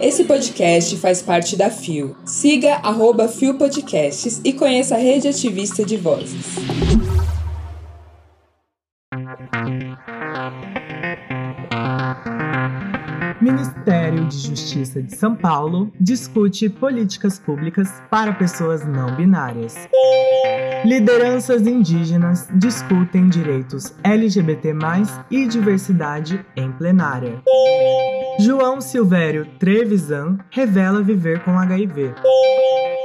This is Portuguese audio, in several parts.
Esse podcast faz parte da FIO. Siga arroba FIO Podcasts e conheça a rede ativista de vozes. Ministério de Justiça de São Paulo discute políticas públicas para pessoas não binárias. Lideranças indígenas discutem direitos LGBT+, e diversidade em plenária. João Silvério Trevisan revela viver com HIV.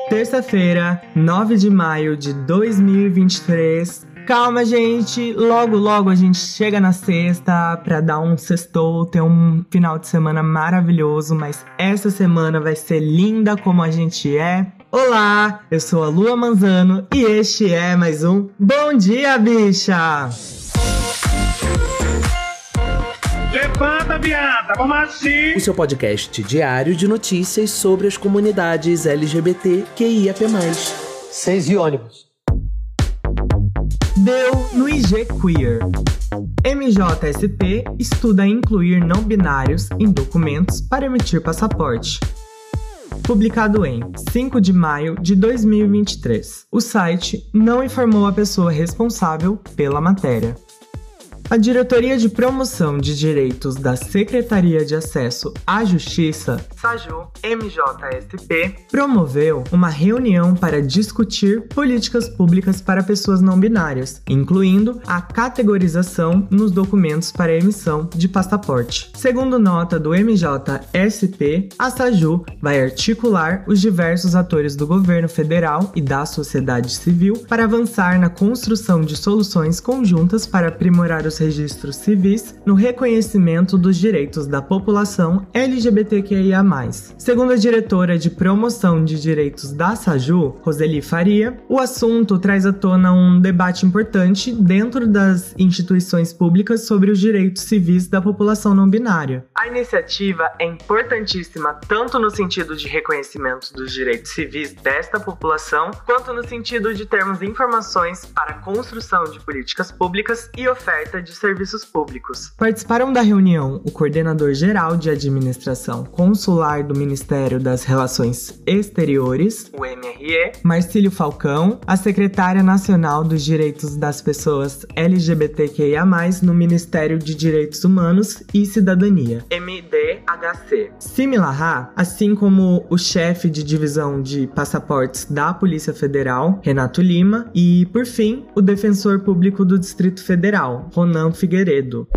Terça-feira, 9 de maio de 2023, Calma, gente. Logo, logo a gente chega na sexta pra dar um sextou, ter um final de semana maravilhoso, mas essa semana vai ser linda como a gente é. Olá, eu sou a Lua Manzano e este é mais um Bom Dia, Bicha! Levanta, viada, vamos assim! O seu podcast diário de notícias sobre as comunidades LGBT QIAP+. Seis e ônibus deu no IG Queer. MJSP estuda incluir não binários em documentos para emitir passaporte. Publicado em 5 de maio de 2023. O site não informou a pessoa responsável pela matéria. A Diretoria de Promoção de Direitos da Secretaria de Acesso à Justiça, SAJU MJSP, promoveu uma reunião para discutir políticas públicas para pessoas não binárias, incluindo a categorização nos documentos para emissão de passaporte. Segundo nota do MJSP, a SAJU vai articular os diversos atores do governo federal e da sociedade civil para avançar na construção de soluções conjuntas para aprimorar os registros civis no reconhecimento dos direitos da população LGBTQIA+. Segundo a diretora de promoção de direitos da SAJU, Roseli Faria, o assunto traz à tona um debate importante dentro das instituições públicas sobre os direitos civis da população não binária. A iniciativa é importantíssima tanto no sentido de reconhecimento dos direitos civis desta população, quanto no sentido de termos informações para a construção de políticas públicas e oferta de serviços públicos. Participaram da reunião o coordenador geral de administração consular do Ministério das Relações Exteriores, o MRE, Marcílio Falcão, a secretária nacional dos Direitos das Pessoas LGBTQIA+, no Ministério de Direitos Humanos e Cidadania, MDHC. Similarra, assim como o chefe de divisão de passaportes da Polícia Federal, Renato Lima, e, por fim, o defensor público do Distrito Federal, Ronan Figueiredo.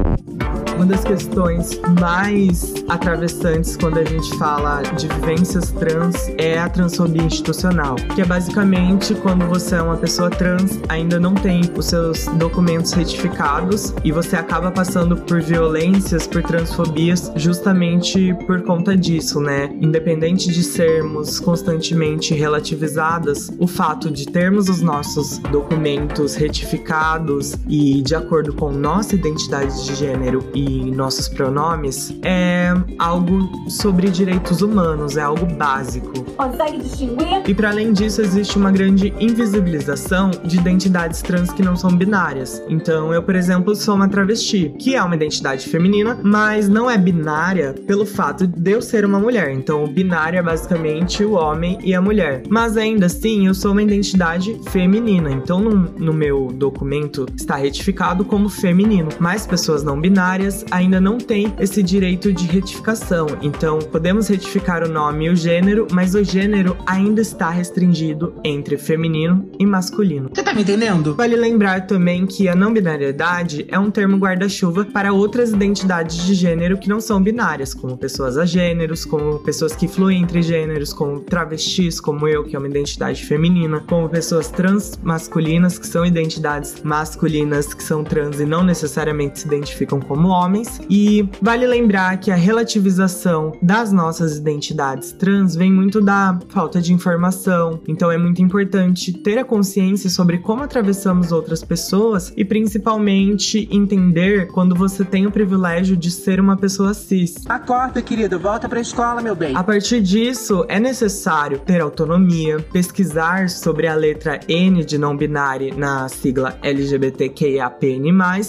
Uma das questões mais atravessantes quando a gente fala de vivências trans é a transfobia institucional, que é basicamente quando você é uma pessoa trans, ainda não tem os seus documentos retificados e você acaba passando por violências, por transfobias, justamente por conta disso, né? Independente de sermos constantemente relativizadas, o fato de termos os nossos documentos retificados e de acordo com nossa identidade de gênero e nossos pronomes é algo sobre direitos humanos, é algo básico. Consegue distinguir? E para além disso, existe uma grande invisibilização de identidades trans que não são binárias. Então, eu, por exemplo, sou uma travesti, que é uma identidade feminina, mas não é binária pelo fato de eu ser uma mulher. Então, o binário é basicamente o homem e a mulher. Mas ainda assim, eu sou uma identidade feminina. Então, no, no meu documento está retificado como feminino. Mas pessoas não binárias ainda não têm esse direito de retificação. Então, podemos retificar o nome e o gênero, mas o gênero ainda está restringido entre feminino e masculino. Você tá me entendendo? Vale lembrar também que a não binariedade é um termo guarda-chuva para outras identidades de gênero que não são binárias, como pessoas agêneros, como pessoas que fluem entre gêneros, como travestis, como eu, que é uma identidade feminina, como pessoas trans masculinas, que são identidades masculinas, que são trans e não necessariamente se identificam como homens. E vale lembrar que a relativização das nossas identidades trans vem muito da falta de informação. Então é muito importante ter a consciência sobre como atravessamos outras pessoas e principalmente entender quando você tem o privilégio de ser uma pessoa cis. Acorda, querido, volta pra escola, meu bem. A partir disso, é necessário ter autonomia, pesquisar sobre a letra N de não binário na sigla LGBTQIAPN+,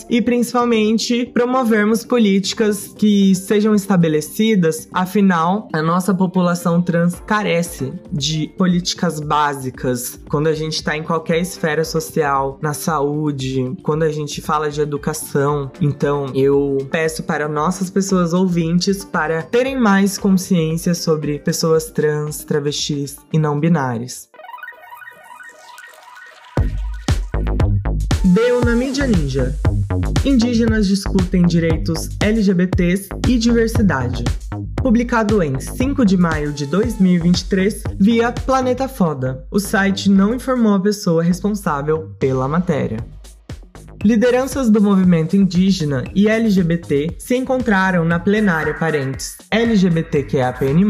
e principalmente promover termos políticas que sejam estabelecidas, afinal, a nossa população trans carece de políticas básicas quando a gente está em qualquer esfera social, na saúde, quando a gente fala de educação. Então, eu peço para nossas pessoas ouvintes para terem mais consciência sobre pessoas trans, travestis e não binárias. Deu na mídia ninja. Indígenas discutem direitos LGBTs e diversidade. Publicado em 5 de maio de 2023 via Planeta Foda. O site não informou a pessoa responsável pela matéria. Lideranças do movimento indígena e LGBT se encontraram na plenária Parentes LGBTQAPN+,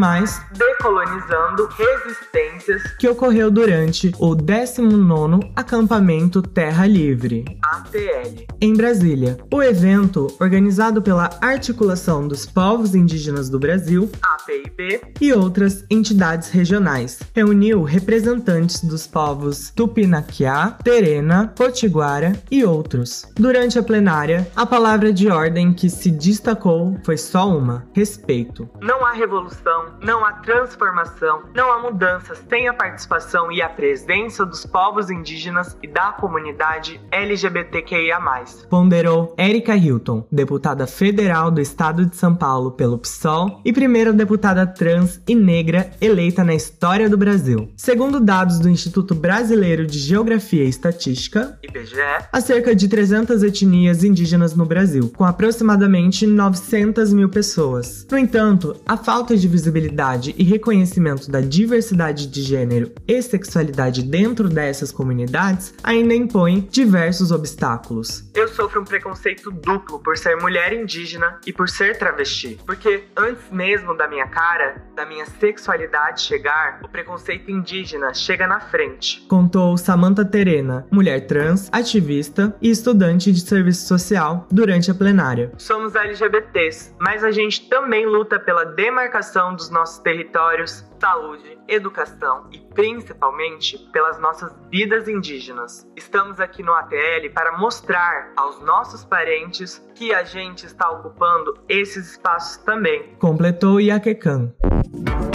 decolonizando resistências que ocorreu durante o 19º Acampamento Terra Livre, ATL, em Brasília. O evento, organizado pela Articulação dos Povos Indígenas do Brasil, APIB, e outras entidades regionais, reuniu representantes dos povos Tupinaquiá, Terena, Potiguara e outros Durante a plenária, a palavra de ordem que se destacou foi só uma: respeito. Não há revolução, não há transformação, não há mudanças sem a participação e a presença dos povos indígenas e da comunidade LGBTQIA. Ponderou Erika Hilton, deputada federal do estado de São Paulo pelo PSOL e primeira deputada trans e negra eleita na história do Brasil. Segundo dados do Instituto Brasileiro de Geografia e Estatística, IBGE, há cerca de 300 etnias indígenas no Brasil, com aproximadamente 900 mil pessoas. No entanto, a falta de visibilidade e reconhecimento da diversidade de gênero e sexualidade dentro dessas comunidades ainda impõe diversos obstáculos. Eu sofro um preconceito duplo por ser mulher indígena e por ser travesti, porque antes mesmo da minha cara, da minha sexualidade chegar, o preconceito indígena chega na frente. Contou Samantha Terena, mulher trans, ativista e estudante de serviço social durante a plenária. Somos LGBTs, mas a gente também luta pela demarcação dos nossos territórios, saúde, educação e principalmente pelas nossas vidas indígenas. Estamos aqui no ATL para mostrar aos nossos parentes que a gente está ocupando esses espaços também. Completou Iaquecan.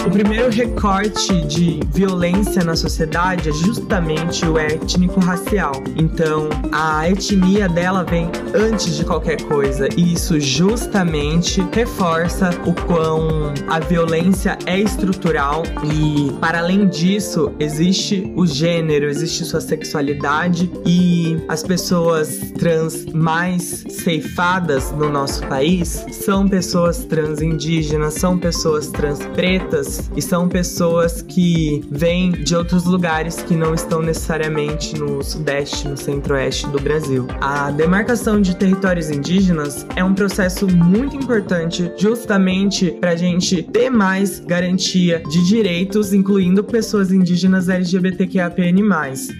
O primeiro recorte de violência na sociedade é justamente o étnico-racial. Então, a etnia dela vem antes de qualquer coisa, e isso justamente reforça o quão a violência é estrutural e, para além disso, existe o gênero, existe sua sexualidade. E as pessoas trans mais ceifadas no nosso país são pessoas trans indígenas, são pessoas trans pretas e são pessoas que vêm de outros lugares que não estão necessariamente no sudeste, no centro-oeste do Brasil. A demarcação de territórios indígenas é um processo muito importante justamente para a gente ter mais garantia de direitos, incluindo pessoas indígenas LGBTQAPN+,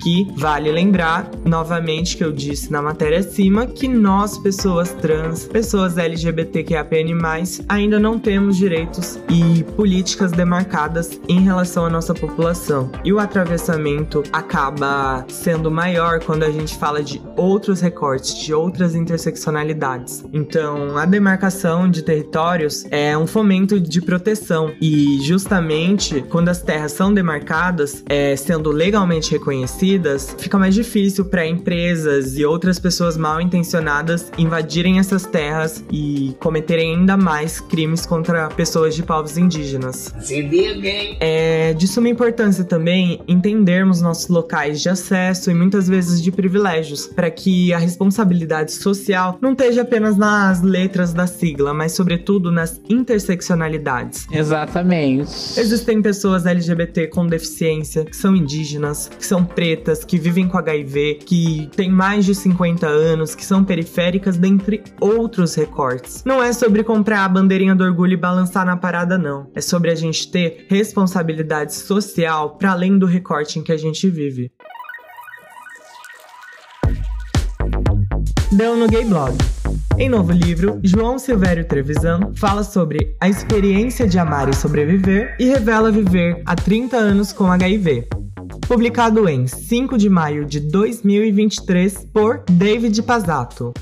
que vale lembrar novamente que eu disse na matéria acima que nós, pessoas trans, pessoas LGBTQAPN+, ainda não temos direitos e políticas demarcadas em relação à nossa população. E o atravessamento acaba sendo maior quando a gente fala de outros recortes, de outras interseccionalidades. Então, a demarcação de territórios é um fomento de proteção e justamente quando as terras são demarcadas, é, sendo legalmente reconhecidas, fica mais difícil para empresas e outras pessoas mal intencionadas invadirem essas terras e cometerem ainda mais crimes contra pessoas de povos indígenas. É de suma importância também entendermos nossos locais de acesso e muitas vezes de privilégios, para que a responsabilidade social não esteja apenas nas letras da sigla, mas sobretudo nas interseccionalidades. Exatamente. Existem pessoas LGBT com deficiência, que são indígenas, que são pretas, que vivem com HIV, que têm mais de 50 anos, que são periféricas, dentre outros recortes. Não é sobre comprar a bandeirinha do orgulho e balançar na parada, não. É sobre a gente ter responsabilidade social para além do recorte em que a gente vive. Deu no Gay Blog. Em novo livro, João Silvério Trevisan fala sobre a experiência de amar e sobreviver e revela viver há 30 anos com HIV. Publicado em 5 de maio de 2023 por David Pazato.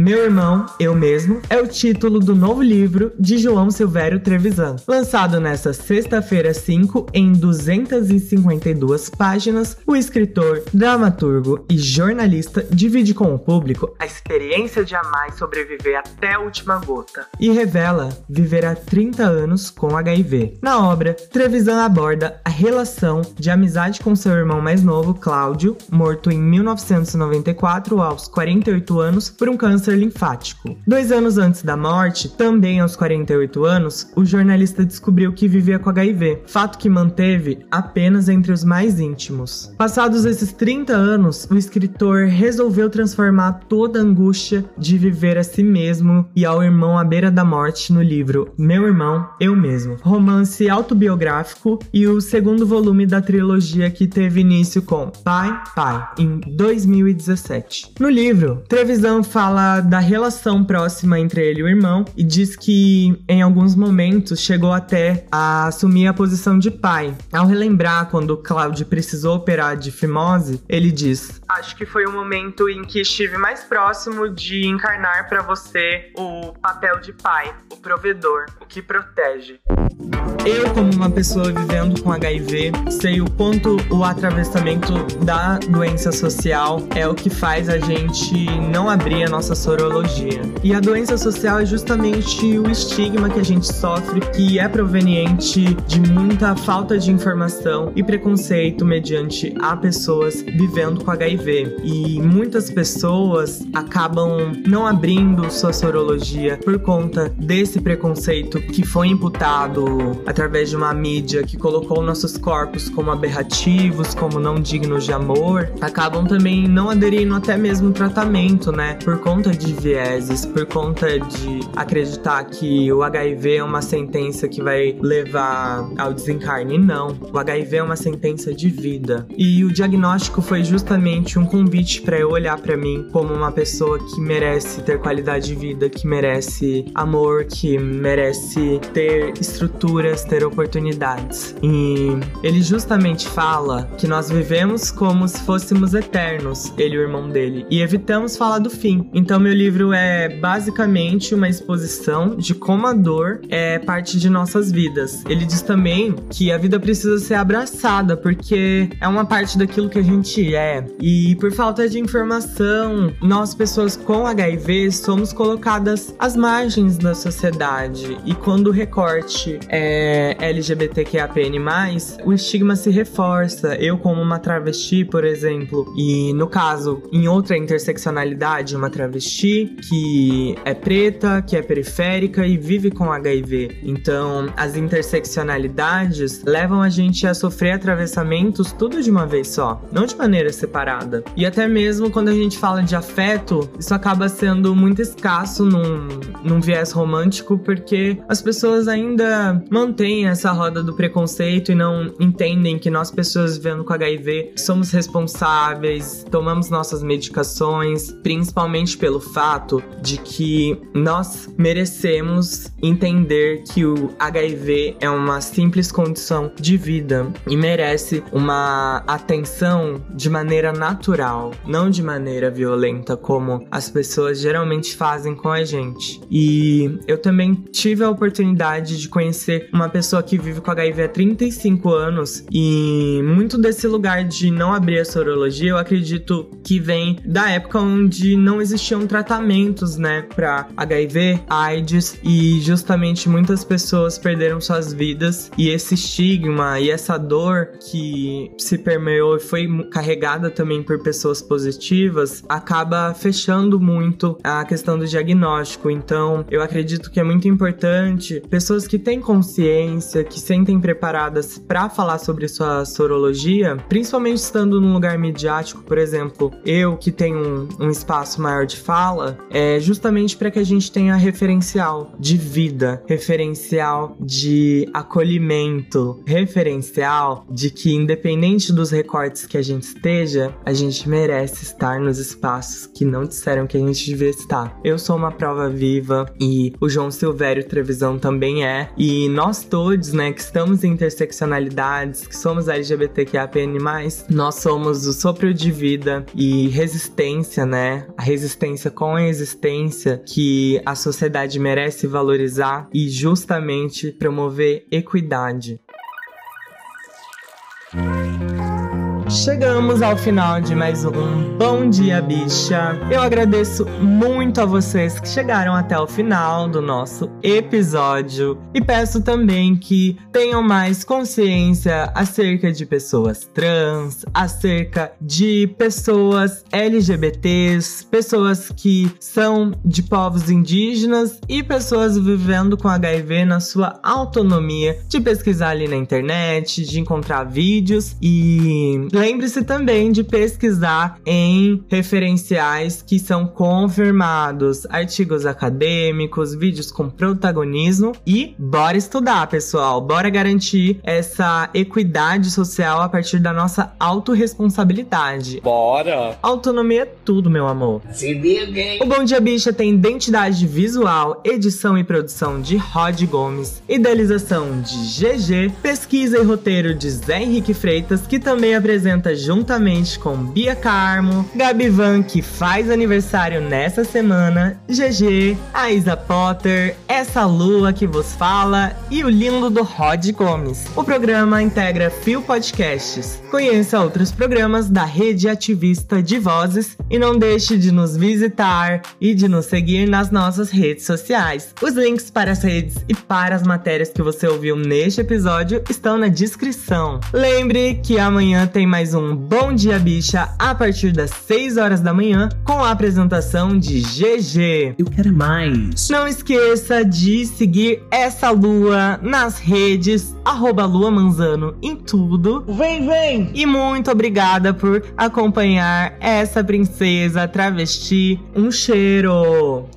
Meu Irmão, Eu Mesmo é o título do novo livro de João Silvério Trevisan. Lançado nesta sexta-feira 5 em 252 páginas, o escritor, dramaturgo e jornalista divide com o público a experiência de amar e sobreviver até a última gota e revela viver há 30 anos com HIV. Na obra, Trevisan aborda a relação de amizade com seu irmão mais novo, Cláudio, morto em 1994 aos 48 anos por um câncer linfático. Dois anos antes da morte, também aos 48 anos, o jornalista descobriu que vivia com HIV, fato que manteve apenas entre os mais íntimos. Passados esses 30 anos, o escritor resolveu transformar toda a angústia de viver a si mesmo e ao irmão à beira da morte no livro Meu Irmão, Eu Mesmo, romance autobiográfico e o segundo volume da trilogia que teve início com Pai, Pai, em 2017. No livro, Trevisan fala da relação próxima entre ele e o irmão e diz que em alguns momentos chegou até a assumir a posição de pai. Ao relembrar quando Cláudio precisou operar de fimose, ele diz: Acho que foi o momento em que estive mais próximo de encarnar para você o papel de pai, o provedor, o que protege. Eu, como uma pessoa vivendo com HIV, sei o quanto o atravessamento da doença social é o que faz a gente não abrir a nossa sorologia. E a doença social é justamente o estigma que a gente sofre, que é proveniente de muita falta de informação e preconceito mediante a pessoas vivendo com HIV. E muitas pessoas acabam não abrindo sua sorologia por conta desse preconceito que foi imputado através de uma mídia que colocou nossos corpos como aberrativos, como não dignos de amor, acabam também não aderindo até mesmo tratamento, né? Por conta de vieses, por conta de acreditar que o HIV é uma sentença que vai levar ao desencarne. Não, o HIV é uma sentença de vida. E o diagnóstico foi justamente um convite para eu olhar para mim como uma pessoa que merece ter qualidade de vida, que merece amor, que merece ter estruturas, ter oportunidades. E ele justamente fala que nós vivemos como se fôssemos eternos, ele e o irmão dele, e evitamos falar do fim. Então, meu livro é basicamente uma exposição de como a dor é parte de nossas vidas. Ele diz também que a vida precisa ser abraçada, porque é uma parte daquilo que a gente é. E por falta de informação, nós, pessoas com HIV, somos colocadas às margens da sociedade. E quando o recorte é LGBTQAPN+, o estigma se reforça. Eu, como uma travesti, por exemplo, e no caso, em outra interseccionalidade, uma travesti que é preta, que é periférica e vive com HIV. Então, as interseccionalidades levam a gente a sofrer atravessamentos tudo de uma vez só, não de maneira separada. E até mesmo quando a gente fala de afeto, isso acaba sendo muito escasso num, num viés romântico, porque as pessoas ainda mantêm essa roda do preconceito e não entendem que nós, pessoas vivendo com HIV, somos responsáveis, tomamos nossas medicações, principalmente pelo fato de que nós merecemos entender que o HIV é uma simples condição de vida e merece uma atenção de maneira natural, não de maneira violenta como as pessoas geralmente fazem com a gente. E eu também tive a oportunidade de conhecer uma pessoa que vive com HIV há 35 anos e muito desse lugar de não abrir a sorologia, eu acredito que vem da época onde não existiam tratamentos, né, para HIV, AIDS e justamente muitas pessoas perderam suas vidas e esse estigma e essa dor que se permeou e foi carregada também por pessoas positivas acaba fechando muito a questão do diagnóstico. Então, eu acredito que é muito importante pessoas que têm consciência, que sentem preparadas para falar sobre sua sorologia, principalmente estando num lugar midiático, por exemplo, eu que tenho um, um espaço maior de fala, é justamente para que a gente tenha referencial de vida, referencial de acolhimento, referencial de que independente dos recortes que a gente esteja, a gente merece estar nos espaços que não disseram que a gente devia estar. Eu sou uma prova viva e o João Silvério Trevisão também é, e nós todos, né, que estamos em interseccionalidades, que somos LGBTQIAPN+, nós somos o sopro de vida e resistência, né? A resistência com a existência que a sociedade merece valorizar e justamente promover equidade. Chegamos ao final de mais um Bom Dia Bicha. Eu agradeço muito a vocês que chegaram até o final do nosso episódio e peço também que tenham mais consciência acerca de pessoas trans, acerca de pessoas LGBTs, pessoas que são de povos indígenas e pessoas vivendo com HIV na sua autonomia de pesquisar ali na internet, de encontrar vídeos e Lembre-se também de pesquisar em referenciais que são confirmados, artigos acadêmicos, vídeos com protagonismo e bora estudar, pessoal. Bora garantir essa equidade social a partir da nossa autorresponsabilidade. Bora! Autonomia é tudo, meu amor. Se liga, hein? O Bom Dia Bicha tem identidade visual, edição e produção de Rod Gomes, idealização de GG, pesquisa e roteiro de Zé Henrique Freitas, que também apresenta apresenta juntamente com Bia Carmo, Gabi Van, que faz aniversário nessa semana, GG, a Isa Potter, essa lua que vos fala e o lindo do Rod Gomes. O programa integra Fio Podcasts. Conheça outros programas da rede ativista de vozes e não deixe de nos visitar e de nos seguir nas nossas redes sociais. Os links para as redes e para as matérias que você ouviu neste episódio estão na descrição. Lembre que amanhã tem mais mais um Bom Dia Bicha a partir das 6 horas da manhã com a apresentação de GG. Eu quero mais. Não esqueça de seguir essa lua nas redes, arroba Lua Manzano em tudo. Vem, vem! E muito obrigada por acompanhar essa princesa travesti. Um cheiro!